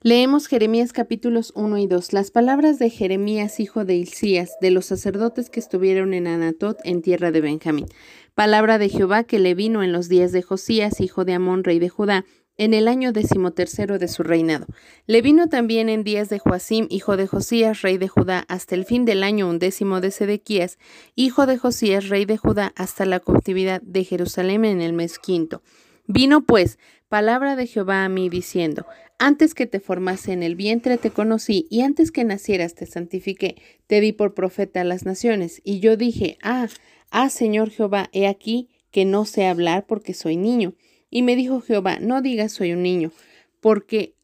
Leemos Jeremías capítulos 1 y 2. Las palabras de Jeremías, hijo de Hilcías, de los sacerdotes que estuvieron en Anatot, en tierra de Benjamín. Palabra de Jehová que le vino en los días de Josías, hijo de Amón, rey de Judá, en el año decimotercero de su reinado. Le vino también en días de Joacim, hijo de Josías, rey de Judá, hasta el fin del año undécimo de Sedequías, hijo de Josías, rey de Judá, hasta la cautividad de Jerusalén en el mes quinto. Vino pues palabra de Jehová a mí diciendo, antes que te formase en el vientre te conocí, y antes que nacieras te santifiqué, te di por profeta a las naciones. Y yo dije, ah, ah, Señor Jehová, he aquí que no sé hablar porque soy niño. Y me dijo Jehová, no digas soy un niño, porque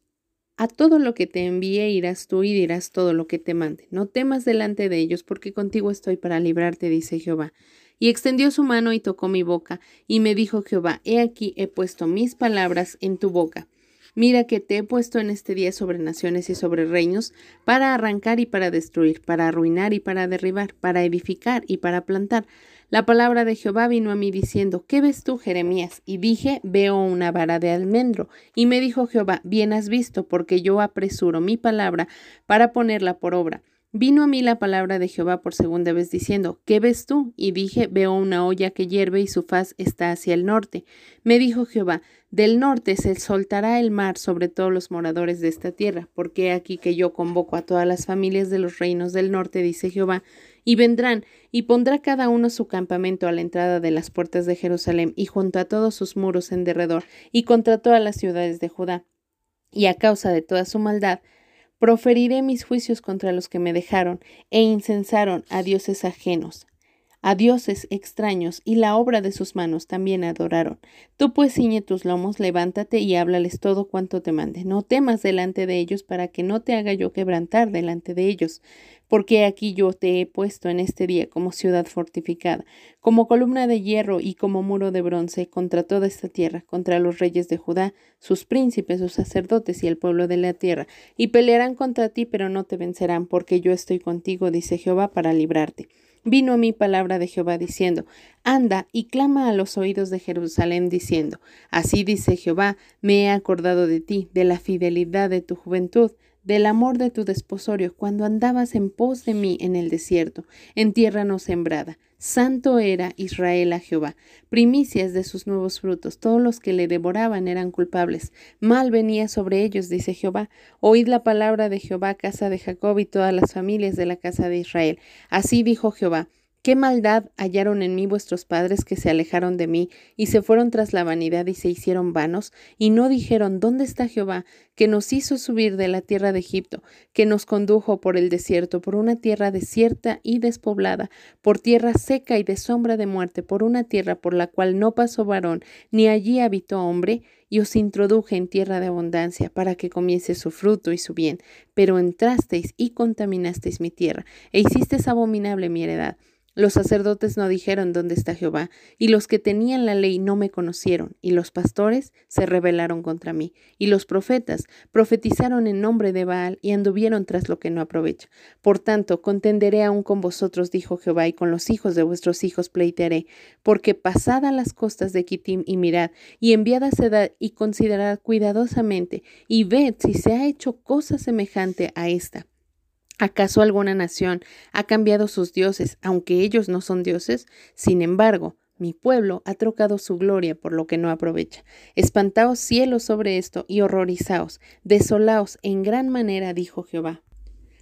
a todo lo que te envíe irás tú y dirás todo lo que te mande. No temas delante de ellos, porque contigo estoy para librarte, dice Jehová. Y extendió su mano y tocó mi boca, y me dijo Jehová, he aquí he puesto mis palabras en tu boca. Mira que te he puesto en este día sobre naciones y sobre reinos, para arrancar y para destruir, para arruinar y para derribar, para edificar y para plantar. La palabra de Jehová vino a mí diciendo, ¿qué ves tú, Jeremías? Y dije, veo una vara de almendro. Y me dijo Jehová, bien has visto, porque yo apresuro mi palabra para ponerla por obra. Vino a mí la palabra de Jehová por segunda vez diciendo, ¿qué ves tú? Y dije, veo una olla que hierve y su faz está hacia el norte. Me dijo Jehová, del norte se soltará el mar sobre todos los moradores de esta tierra, porque aquí que yo convoco a todas las familias de los reinos del norte, dice Jehová, y vendrán, y pondrá cada uno su campamento a la entrada de las puertas de Jerusalén, y junto a todos sus muros en derredor, y contra todas las ciudades de Judá. Y a causa de toda su maldad, Proferiré mis juicios contra los que me dejaron e incensaron a dioses ajenos, a dioses extraños, y la obra de sus manos también adoraron. Tú pues ciñe tus lomos, levántate y háblales todo cuanto te mande. No temas delante de ellos para que no te haga yo quebrantar delante de ellos porque aquí yo te he puesto en este día como ciudad fortificada, como columna de hierro y como muro de bronce contra toda esta tierra, contra los reyes de Judá, sus príncipes, sus sacerdotes y el pueblo de la tierra, y pelearán contra ti, pero no te vencerán, porque yo estoy contigo, dice Jehová, para librarte. Vino a mí palabra de Jehová diciendo, Anda y clama a los oídos de Jerusalén diciendo, Así dice Jehová, me he acordado de ti, de la fidelidad de tu juventud, del amor de tu desposorio cuando andabas en pos de mí en el desierto, en tierra no sembrada. Santo era Israel a Jehová, primicias de sus nuevos frutos, todos los que le devoraban eran culpables. Mal venía sobre ellos, dice Jehová. Oíd la palabra de Jehová, casa de Jacob y todas las familias de la casa de Israel. Así dijo Jehová. ¿Qué maldad hallaron en mí vuestros padres que se alejaron de mí y se fueron tras la vanidad y se hicieron vanos? Y no dijeron, ¿dónde está Jehová, que nos hizo subir de la tierra de Egipto, que nos condujo por el desierto, por una tierra desierta y despoblada, por tierra seca y de sombra de muerte, por una tierra por la cual no pasó varón, ni allí habitó hombre? y os introduje en tierra de abundancia para que comiese su fruto y su bien. Pero entrasteis y contaminasteis mi tierra, e hicisteis abominable mi heredad. Los sacerdotes no dijeron dónde está Jehová, y los que tenían la ley no me conocieron, y los pastores se rebelaron contra mí, y los profetas profetizaron en nombre de Baal y anduvieron tras lo que no aprovecha. Por tanto, contenderé aún con vosotros, dijo Jehová, y con los hijos de vuestros hijos pleitearé, porque pasada las costas de Kitim y mirad, y enviad a Sedad y considerad cuidadosamente, y ved si se ha hecho cosa semejante a esta ¿Acaso alguna nación ha cambiado sus dioses, aunque ellos no son dioses? Sin embargo, mi pueblo ha trocado su gloria por lo que no aprovecha. Espantaos cielos sobre esto y horrorizaos, desolaos en gran manera, dijo Jehová.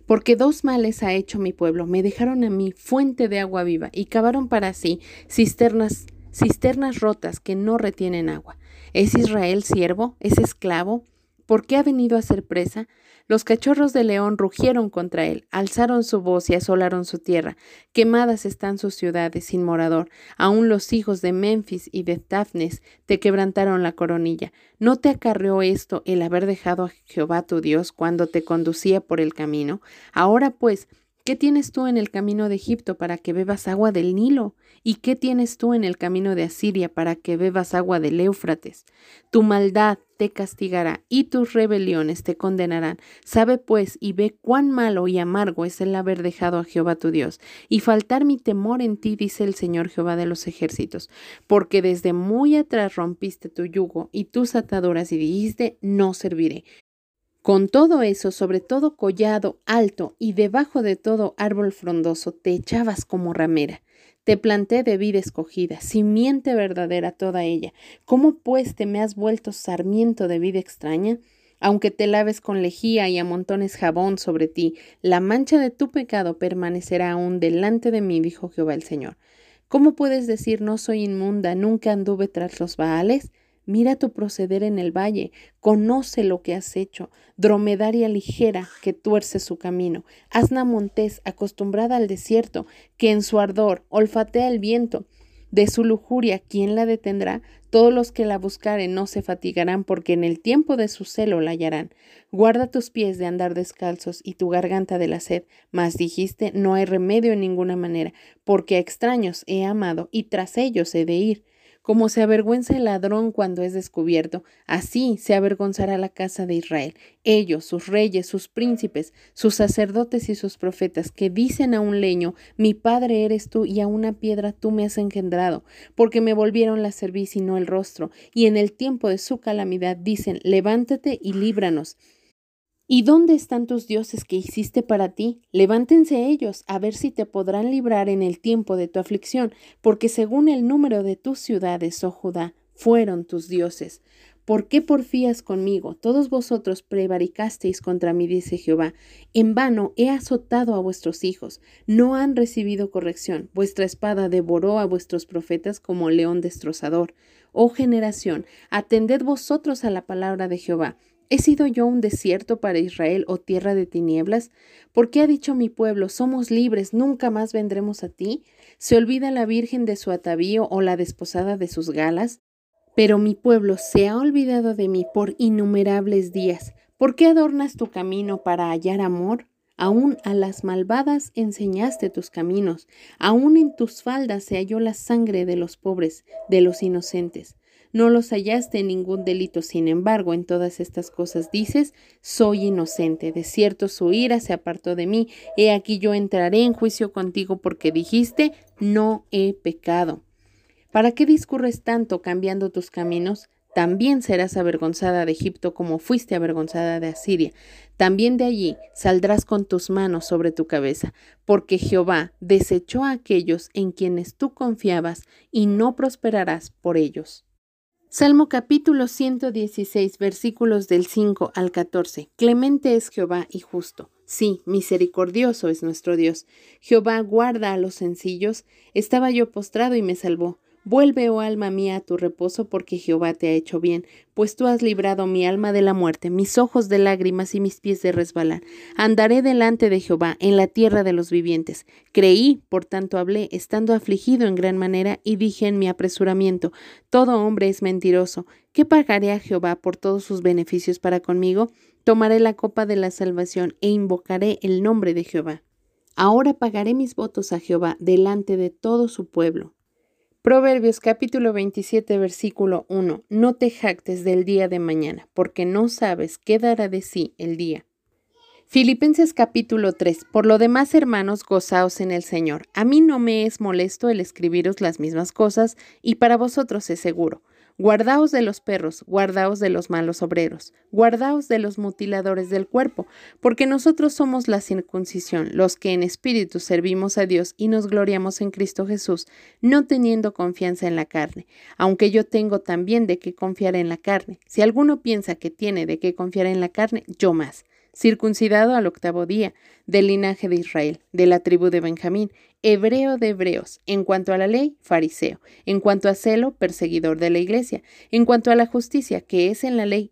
Porque dos males ha hecho mi pueblo, me dejaron a mí fuente de agua viva y cavaron para sí cisternas, cisternas rotas que no retienen agua. ¿Es Israel siervo? ¿Es esclavo? ¿Por qué ha venido a ser presa? Los cachorros de león rugieron contra él, alzaron su voz y asolaron su tierra. Quemadas están sus ciudades sin morador. Aún los hijos de Memphis y de Tafnes te quebrantaron la coronilla. ¿No te acarreó esto el haber dejado a Jehová tu Dios cuando te conducía por el camino? Ahora pues, ¿Qué tienes tú en el camino de Egipto para que bebas agua del Nilo? ¿Y qué tienes tú en el camino de Asiria para que bebas agua del Éufrates? Tu maldad te castigará y tus rebeliones te condenarán. Sabe pues y ve cuán malo y amargo es el haber dejado a Jehová tu Dios y faltar mi temor en ti, dice el Señor Jehová de los ejércitos, porque desde muy atrás rompiste tu yugo y tus ataduras y dijiste, no serviré. Con todo eso, sobre todo collado alto y debajo de todo árbol frondoso, te echabas como ramera. Te planté de vida escogida, simiente verdadera toda ella. ¿Cómo pues te me has vuelto sarmiento de vida extraña? Aunque te laves con lejía y amontones jabón sobre ti, la mancha de tu pecado permanecerá aún delante de mí, dijo Jehová el Señor. ¿Cómo puedes decir no soy inmunda, nunca anduve tras los baales? Mira tu proceder en el valle, conoce lo que has hecho, dromedaria ligera que tuerce su camino, asna montés acostumbrada al desierto, que en su ardor olfatea el viento. De su lujuria, ¿quién la detendrá? Todos los que la buscaren no se fatigarán, porque en el tiempo de su celo la hallarán. Guarda tus pies de andar descalzos y tu garganta de la sed. Mas dijiste, no hay remedio en ninguna manera, porque a extraños he amado y tras ellos he de ir. Como se avergüenza el ladrón cuando es descubierto, así se avergonzará la casa de Israel. Ellos, sus reyes, sus príncipes, sus sacerdotes y sus profetas, que dicen a un leño, mi padre eres tú, y a una piedra tú me has engendrado, porque me volvieron la cerviz y no el rostro, y en el tiempo de su calamidad dicen, levántate y líbranos. ¿Y dónde están tus dioses que hiciste para ti? Levántense ellos, a ver si te podrán librar en el tiempo de tu aflicción, porque según el número de tus ciudades, oh Judá, fueron tus dioses. ¿Por qué porfías conmigo? Todos vosotros prevaricasteis contra mí, dice Jehová. En vano he azotado a vuestros hijos, no han recibido corrección. Vuestra espada devoró a vuestros profetas como león destrozador. Oh generación, atended vosotros a la palabra de Jehová. ¿He sido yo un desierto para Israel o tierra de tinieblas? ¿Por qué ha dicho mi pueblo, somos libres, nunca más vendremos a ti? ¿Se olvida la virgen de su atavío o la desposada de sus galas? Pero mi pueblo se ha olvidado de mí por innumerables días. ¿Por qué adornas tu camino para hallar amor? Aún a las malvadas enseñaste tus caminos, aún en tus faldas se halló la sangre de los pobres, de los inocentes. No los hallaste en ningún delito, sin embargo, en todas estas cosas dices, soy inocente, de cierto su ira se apartó de mí, he aquí yo entraré en juicio contigo porque dijiste, no he pecado. ¿Para qué discurres tanto cambiando tus caminos? También serás avergonzada de Egipto como fuiste avergonzada de Asiria. También de allí saldrás con tus manos sobre tu cabeza, porque Jehová desechó a aquellos en quienes tú confiabas y no prosperarás por ellos. Salmo capítulo 116 versículos del 5 al 14. Clemente es Jehová y justo. Sí, misericordioso es nuestro Dios. Jehová guarda a los sencillos. Estaba yo postrado y me salvó. Vuelve, oh alma mía, a tu reposo, porque Jehová te ha hecho bien, pues tú has librado mi alma de la muerte, mis ojos de lágrimas y mis pies de resbalar. Andaré delante de Jehová en la tierra de los vivientes. Creí, por tanto hablé, estando afligido en gran manera, y dije en mi apresuramiento, todo hombre es mentiroso. ¿Qué pagaré a Jehová por todos sus beneficios para conmigo? Tomaré la copa de la salvación e invocaré el nombre de Jehová. Ahora pagaré mis votos a Jehová delante de todo su pueblo. Proverbios capítulo 27 versículo 1. No te jactes del día de mañana, porque no sabes qué dará de sí el día. Filipenses capítulo 3. Por lo demás, hermanos, gozaos en el Señor. A mí no me es molesto el escribiros las mismas cosas, y para vosotros es seguro. Guardaos de los perros, guardaos de los malos obreros, guardaos de los mutiladores del cuerpo, porque nosotros somos la circuncisión, los que en espíritu servimos a Dios y nos gloriamos en Cristo Jesús, no teniendo confianza en la carne, aunque yo tengo también de qué confiar en la carne. Si alguno piensa que tiene de qué confiar en la carne, yo más circuncidado al octavo día, del linaje de Israel, de la tribu de Benjamín, hebreo de hebreos, en cuanto a la ley, fariseo, en cuanto a celo, perseguidor de la iglesia, en cuanto a la justicia que es en la ley,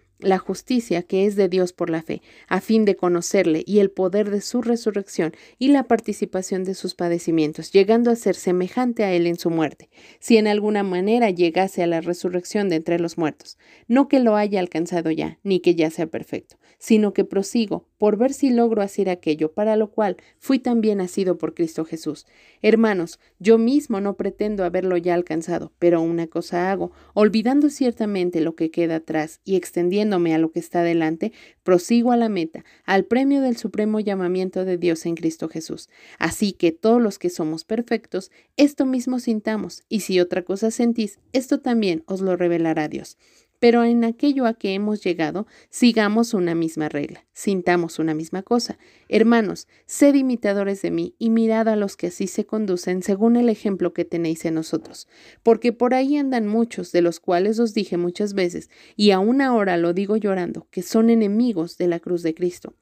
la justicia que es de Dios por la fe, a fin de conocerle y el poder de su resurrección y la participación de sus padecimientos, llegando a ser semejante a él en su muerte, si en alguna manera llegase a la resurrección de entre los muertos. No que lo haya alcanzado ya, ni que ya sea perfecto, sino que prosigo por ver si logro hacer aquello para lo cual fui también nacido por Cristo Jesús. Hermanos, yo mismo no pretendo haberlo ya alcanzado, pero una cosa hago, olvidando ciertamente lo que queda atrás y a lo que está delante, prosigo a la meta, al premio del supremo llamamiento de Dios en Cristo Jesús. Así que todos los que somos perfectos, esto mismo sintamos, y si otra cosa sentís, esto también os lo revelará Dios. Pero en aquello a que hemos llegado, sigamos una misma regla, sintamos una misma cosa. Hermanos, sed imitadores de mí y mirad a los que así se conducen según el ejemplo que tenéis en nosotros. Porque por ahí andan muchos, de los cuales os dije muchas veces, y aún ahora lo digo llorando, que son enemigos de la cruz de Cristo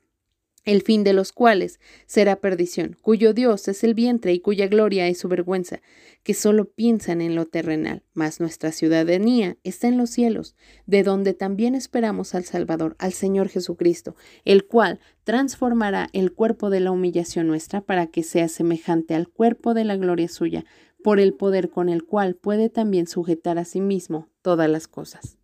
el fin de los cuales será perdición, cuyo Dios es el vientre y cuya gloria es su vergüenza, que solo piensan en lo terrenal, mas nuestra ciudadanía está en los cielos, de donde también esperamos al Salvador, al Señor Jesucristo, el cual transformará el cuerpo de la humillación nuestra para que sea semejante al cuerpo de la gloria suya, por el poder con el cual puede también sujetar a sí mismo todas las cosas.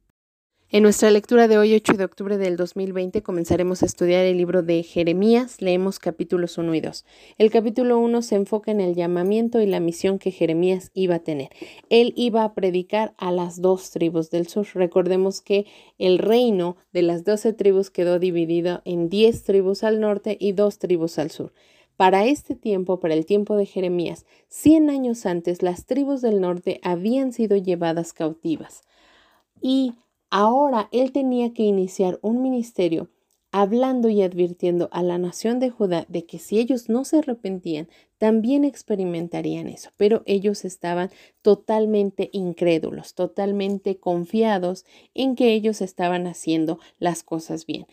En nuestra lectura de hoy, 8 de octubre del 2020, comenzaremos a estudiar el libro de Jeremías. Leemos capítulos 1 y 2. El capítulo 1 se enfoca en el llamamiento y la misión que Jeremías iba a tener. Él iba a predicar a las dos tribus del sur. Recordemos que el reino de las doce tribus quedó dividido en diez tribus al norte y dos tribus al sur. Para este tiempo, para el tiempo de Jeremías, cien años antes, las tribus del norte habían sido llevadas cautivas. Y Ahora él tenía que iniciar un ministerio hablando y advirtiendo a la nación de Judá de que si ellos no se arrepentían, también experimentarían eso. Pero ellos estaban totalmente incrédulos, totalmente confiados en que ellos estaban haciendo las cosas bien.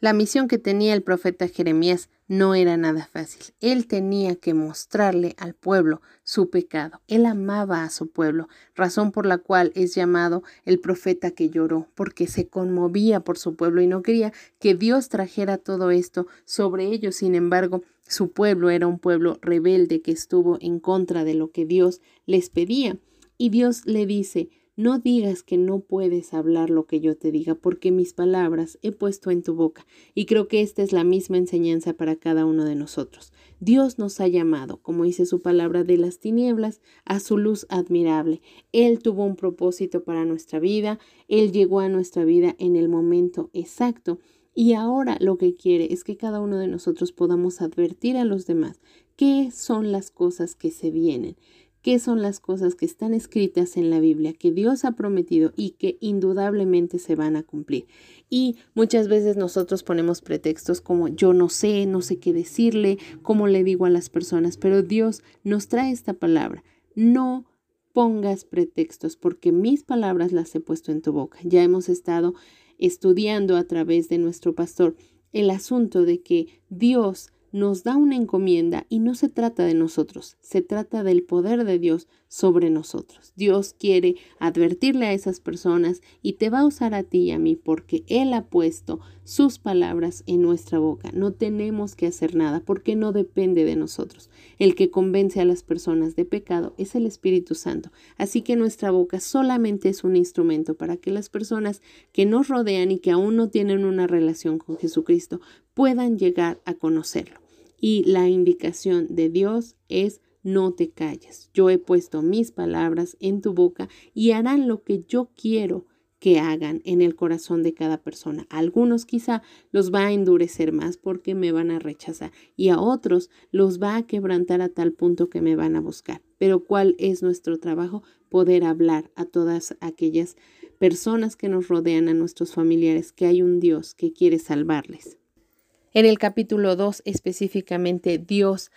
La misión que tenía el profeta Jeremías no era nada fácil. Él tenía que mostrarle al pueblo su pecado. Él amaba a su pueblo, razón por la cual es llamado el profeta que lloró, porque se conmovía por su pueblo y no quería que Dios trajera todo esto sobre ellos. Sin embargo, su pueblo era un pueblo rebelde que estuvo en contra de lo que Dios les pedía. Y Dios le dice, no digas que no puedes hablar lo que yo te diga, porque mis palabras he puesto en tu boca. Y creo que esta es la misma enseñanza para cada uno de nosotros. Dios nos ha llamado, como dice su palabra, de las tinieblas a su luz admirable. Él tuvo un propósito para nuestra vida, Él llegó a nuestra vida en el momento exacto. Y ahora lo que quiere es que cada uno de nosotros podamos advertir a los demás qué son las cosas que se vienen, qué son las cosas que están escritas en la Biblia, que Dios ha prometido y que indudablemente se van a cumplir. Y muchas veces nosotros ponemos pretextos como yo no sé, no sé qué decirle, cómo le digo a las personas, pero Dios nos trae esta palabra. No pongas pretextos porque mis palabras las he puesto en tu boca. Ya hemos estado estudiando a través de nuestro pastor el asunto de que Dios nos da una encomienda y no se trata de nosotros, se trata del poder de Dios sobre nosotros. Dios quiere advertirle a esas personas y te va a usar a ti y a mí porque Él ha puesto sus palabras en nuestra boca. No tenemos que hacer nada porque no depende de nosotros. El que convence a las personas de pecado es el Espíritu Santo. Así que nuestra boca solamente es un instrumento para que las personas que nos rodean y que aún no tienen una relación con Jesucristo puedan llegar a conocerlo. Y la indicación de Dios es no te calles. Yo he puesto mis palabras en tu boca y harán lo que yo quiero que hagan en el corazón de cada persona. A algunos quizá los va a endurecer más porque me van a rechazar y a otros los va a quebrantar a tal punto que me van a buscar. Pero ¿cuál es nuestro trabajo? Poder hablar a todas aquellas personas que nos rodean, a nuestros familiares, que hay un Dios que quiere salvarles. En el capítulo 2 específicamente Dios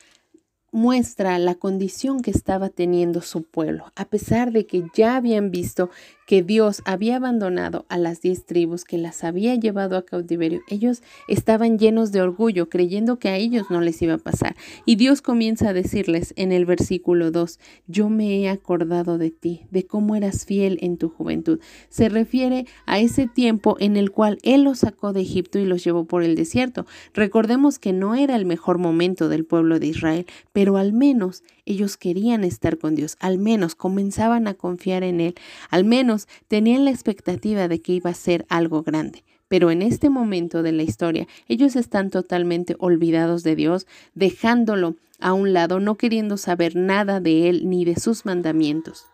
muestra la condición que estaba teniendo su pueblo, a pesar de que ya habían visto que Dios había abandonado a las diez tribus que las había llevado a cautiverio, ellos estaban llenos de orgullo, creyendo que a ellos no les iba a pasar. Y Dios comienza a decirles en el versículo 2, yo me he acordado de ti, de cómo eras fiel en tu juventud. Se refiere a ese tiempo en el cual Él los sacó de Egipto y los llevó por el desierto. Recordemos que no era el mejor momento del pueblo de Israel, pero al menos ellos querían estar con Dios, al menos comenzaban a confiar en Él, al menos tenían la expectativa de que iba a ser algo grande. Pero en este momento de la historia, ellos están totalmente olvidados de Dios, dejándolo a un lado, no queriendo saber nada de Él ni de sus mandamientos.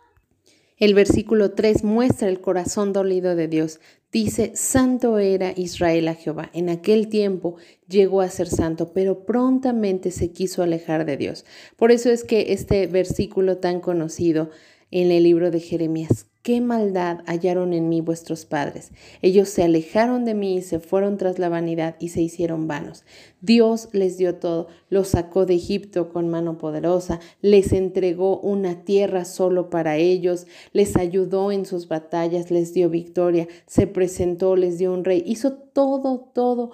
El versículo 3 muestra el corazón dolido de Dios. Dice, Santo era Israel a Jehová. En aquel tiempo llegó a ser santo, pero prontamente se quiso alejar de Dios. Por eso es que este versículo tan conocido en el libro de Jeremías, qué maldad hallaron en mí vuestros padres. Ellos se alejaron de mí y se fueron tras la vanidad y se hicieron vanos. Dios les dio todo, los sacó de Egipto con mano poderosa, les entregó una tierra solo para ellos, les ayudó en sus batallas, les dio victoria, se presentó, les dio un rey, hizo todo, todo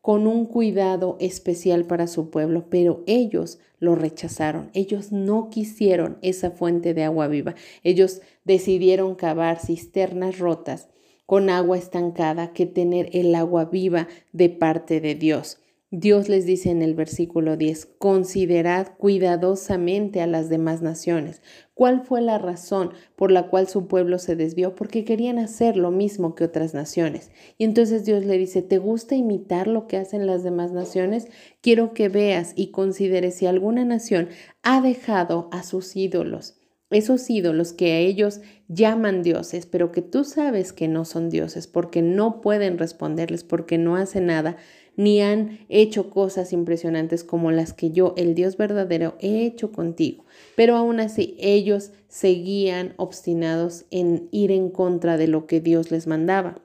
con un cuidado especial para su pueblo, pero ellos lo rechazaron. Ellos no quisieron esa fuente de agua viva. Ellos decidieron cavar cisternas rotas con agua estancada que tener el agua viva de parte de Dios. Dios les dice en el versículo 10, considerad cuidadosamente a las demás naciones. ¿Cuál fue la razón por la cual su pueblo se desvió? Porque querían hacer lo mismo que otras naciones. Y entonces Dios le dice, ¿te gusta imitar lo que hacen las demás naciones? Quiero que veas y consideres si alguna nación ha dejado a sus ídolos esos ídolos que a ellos llaman dioses, pero que tú sabes que no son dioses porque no pueden responderles, porque no hacen nada, ni han hecho cosas impresionantes como las que yo, el Dios verdadero, he hecho contigo. Pero aún así ellos seguían obstinados en ir en contra de lo que Dios les mandaba.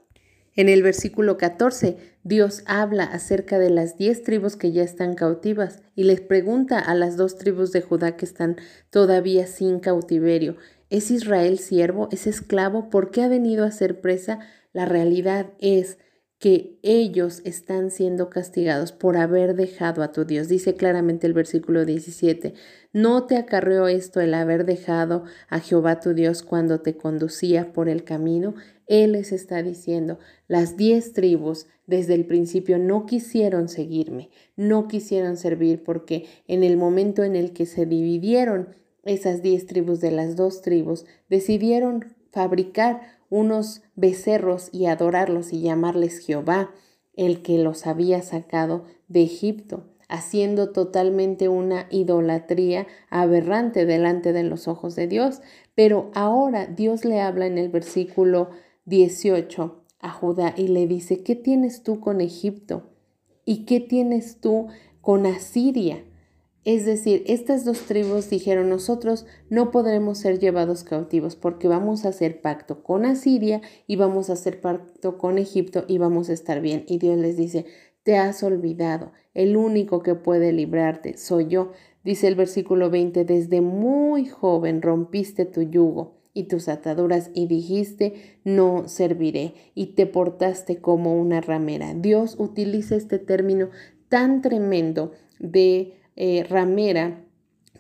En el versículo 14, Dios habla acerca de las diez tribus que ya están cautivas y les pregunta a las dos tribus de Judá que están todavía sin cautiverio, ¿es Israel siervo? ¿Es esclavo? ¿Por qué ha venido a ser presa? La realidad es que ellos están siendo castigados por haber dejado a tu Dios. Dice claramente el versículo 17, no te acarreó esto el haber dejado a Jehová tu Dios cuando te conducía por el camino. Él les está diciendo, las diez tribus desde el principio no quisieron seguirme, no quisieron servir porque en el momento en el que se dividieron esas diez tribus de las dos tribus, decidieron fabricar unos becerros y adorarlos y llamarles Jehová, el que los había sacado de Egipto, haciendo totalmente una idolatría aberrante delante de los ojos de Dios. Pero ahora Dios le habla en el versículo 18 a Judá y le dice, ¿qué tienes tú con Egipto? ¿Y qué tienes tú con Asiria? Es decir, estas dos tribus dijeron, nosotros no podremos ser llevados cautivos porque vamos a hacer pacto con Asiria y vamos a hacer pacto con Egipto y vamos a estar bien. Y Dios les dice, te has olvidado, el único que puede librarte soy yo. Dice el versículo 20, desde muy joven rompiste tu yugo y tus ataduras y dijiste, no serviré, y te portaste como una ramera. Dios utiliza este término tan tremendo de eh, ramera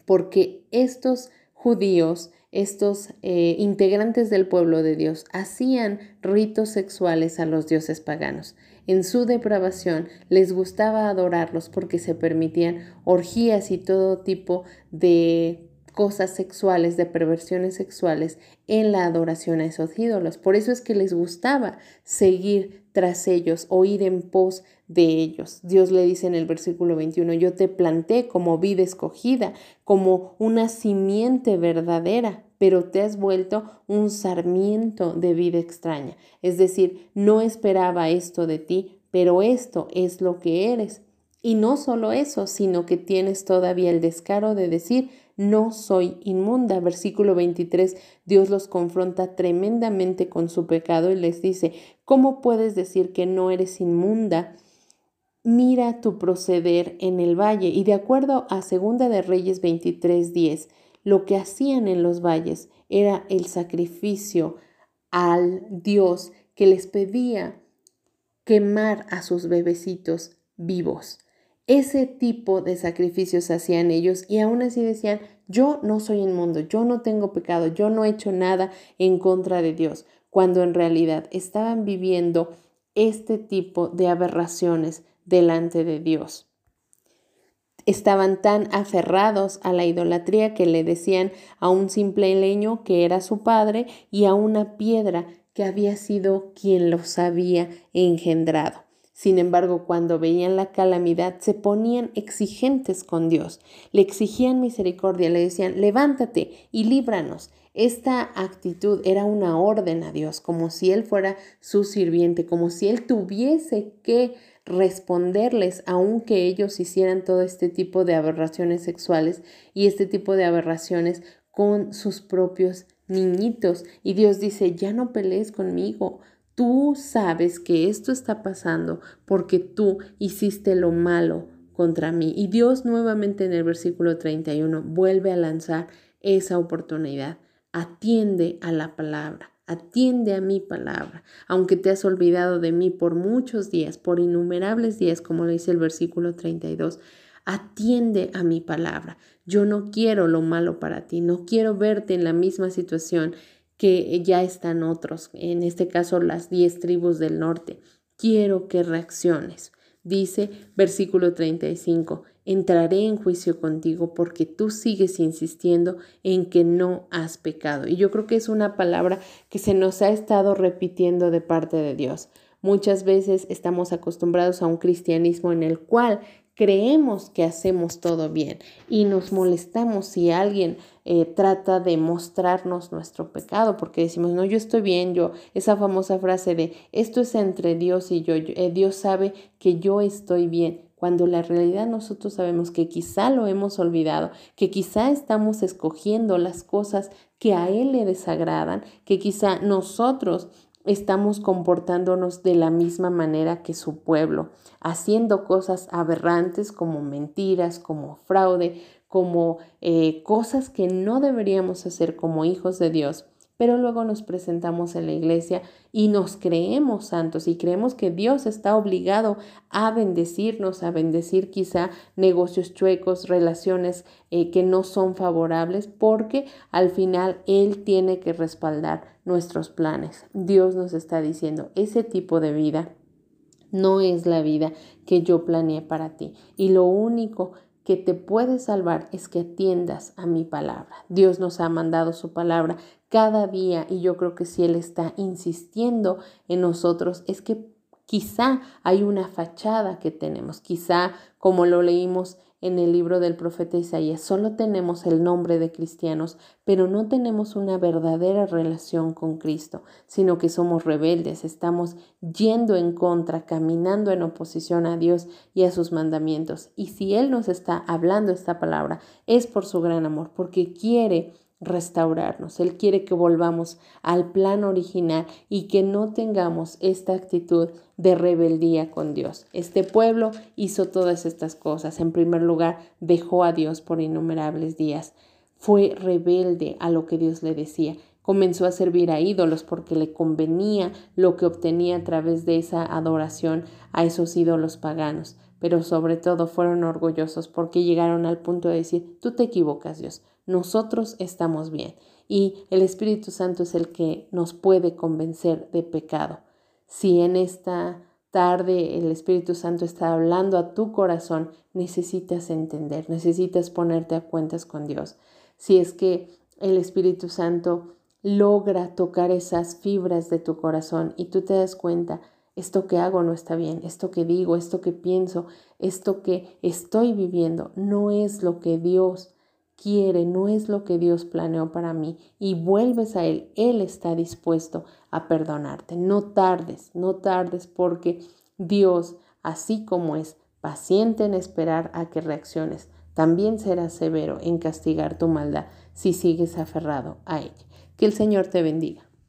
porque estos judíos, estos eh, integrantes del pueblo de Dios, hacían ritos sexuales a los dioses paganos. En su depravación les gustaba adorarlos porque se permitían orgías y todo tipo de cosas sexuales, de perversiones sexuales en la adoración a esos ídolos. Por eso es que les gustaba seguir tras ellos o ir en pos de ellos. Dios le dice en el versículo 21, yo te planté como vida escogida, como una simiente verdadera, pero te has vuelto un sarmiento de vida extraña. Es decir, no esperaba esto de ti, pero esto es lo que eres. Y no solo eso, sino que tienes todavía el descaro de decir, no soy inmunda. Versículo 23, Dios los confronta tremendamente con su pecado y les dice, ¿cómo puedes decir que no eres inmunda? Mira tu proceder en el valle. Y de acuerdo a Segunda de Reyes 23, 10, lo que hacían en los valles era el sacrificio al Dios que les pedía quemar a sus bebecitos vivos. Ese tipo de sacrificios hacían ellos y aún así decían, yo no soy inmundo, yo no tengo pecado, yo no he hecho nada en contra de Dios, cuando en realidad estaban viviendo este tipo de aberraciones delante de Dios. Estaban tan aferrados a la idolatría que le decían a un simple leño que era su padre y a una piedra que había sido quien los había engendrado. Sin embargo, cuando veían la calamidad, se ponían exigentes con Dios, le exigían misericordia, le decían, levántate y líbranos. Esta actitud era una orden a Dios, como si Él fuera su sirviente, como si Él tuviese que responderles, aunque ellos hicieran todo este tipo de aberraciones sexuales y este tipo de aberraciones con sus propios niñitos. Y Dios dice, ya no pelees conmigo, Tú sabes que esto está pasando porque tú hiciste lo malo contra mí. Y Dios nuevamente en el versículo 31 vuelve a lanzar esa oportunidad. Atiende a la palabra, atiende a mi palabra, aunque te has olvidado de mí por muchos días, por innumerables días, como lo dice el versículo 32. Atiende a mi palabra. Yo no quiero lo malo para ti, no quiero verte en la misma situación que ya están otros, en este caso las diez tribus del norte. Quiero que reacciones. Dice versículo 35, entraré en juicio contigo porque tú sigues insistiendo en que no has pecado. Y yo creo que es una palabra que se nos ha estado repitiendo de parte de Dios. Muchas veces estamos acostumbrados a un cristianismo en el cual creemos que hacemos todo bien y nos molestamos si alguien eh, trata de mostrarnos nuestro pecado, porque decimos, no, yo estoy bien, yo, esa famosa frase de, esto es entre Dios y yo, eh, Dios sabe que yo estoy bien, cuando la realidad nosotros sabemos que quizá lo hemos olvidado, que quizá estamos escogiendo las cosas que a Él le desagradan, que quizá nosotros estamos comportándonos de la misma manera que su pueblo, haciendo cosas aberrantes como mentiras, como fraude, como eh, cosas que no deberíamos hacer como hijos de Dios pero luego nos presentamos en la iglesia y nos creemos santos y creemos que Dios está obligado a bendecirnos, a bendecir quizá negocios chuecos, relaciones eh, que no son favorables, porque al final Él tiene que respaldar nuestros planes. Dios nos está diciendo, ese tipo de vida no es la vida que yo planeé para ti. Y lo único que te puede salvar es que atiendas a mi palabra. Dios nos ha mandado su palabra cada día y yo creo que si Él está insistiendo en nosotros es que quizá hay una fachada que tenemos, quizá como lo leímos en el libro del profeta Isaías. Solo tenemos el nombre de cristianos, pero no tenemos una verdadera relación con Cristo, sino que somos rebeldes, estamos yendo en contra, caminando en oposición a Dios y a sus mandamientos. Y si Él nos está hablando esta palabra, es por su gran amor, porque quiere restaurarnos. Él quiere que volvamos al plan original y que no tengamos esta actitud de rebeldía con Dios. Este pueblo hizo todas estas cosas. En primer lugar, dejó a Dios por innumerables días. Fue rebelde a lo que Dios le decía. Comenzó a servir a ídolos porque le convenía lo que obtenía a través de esa adoración a esos ídolos paganos. Pero sobre todo fueron orgullosos porque llegaron al punto de decir, tú te equivocas Dios, nosotros estamos bien y el Espíritu Santo es el que nos puede convencer de pecado. Si en esta tarde el Espíritu Santo está hablando a tu corazón, necesitas entender, necesitas ponerte a cuentas con Dios. Si es que el Espíritu Santo logra tocar esas fibras de tu corazón y tú te das cuenta, esto que hago no está bien, esto que digo, esto que pienso, esto que estoy viviendo no es lo que Dios quiere, no es lo que Dios planeó para mí y vuelves a Él, Él está dispuesto a perdonarte. No tardes, no tardes porque Dios, así como es paciente en esperar a que reacciones, también será severo en castigar tu maldad si sigues aferrado a ella. Que el Señor te bendiga.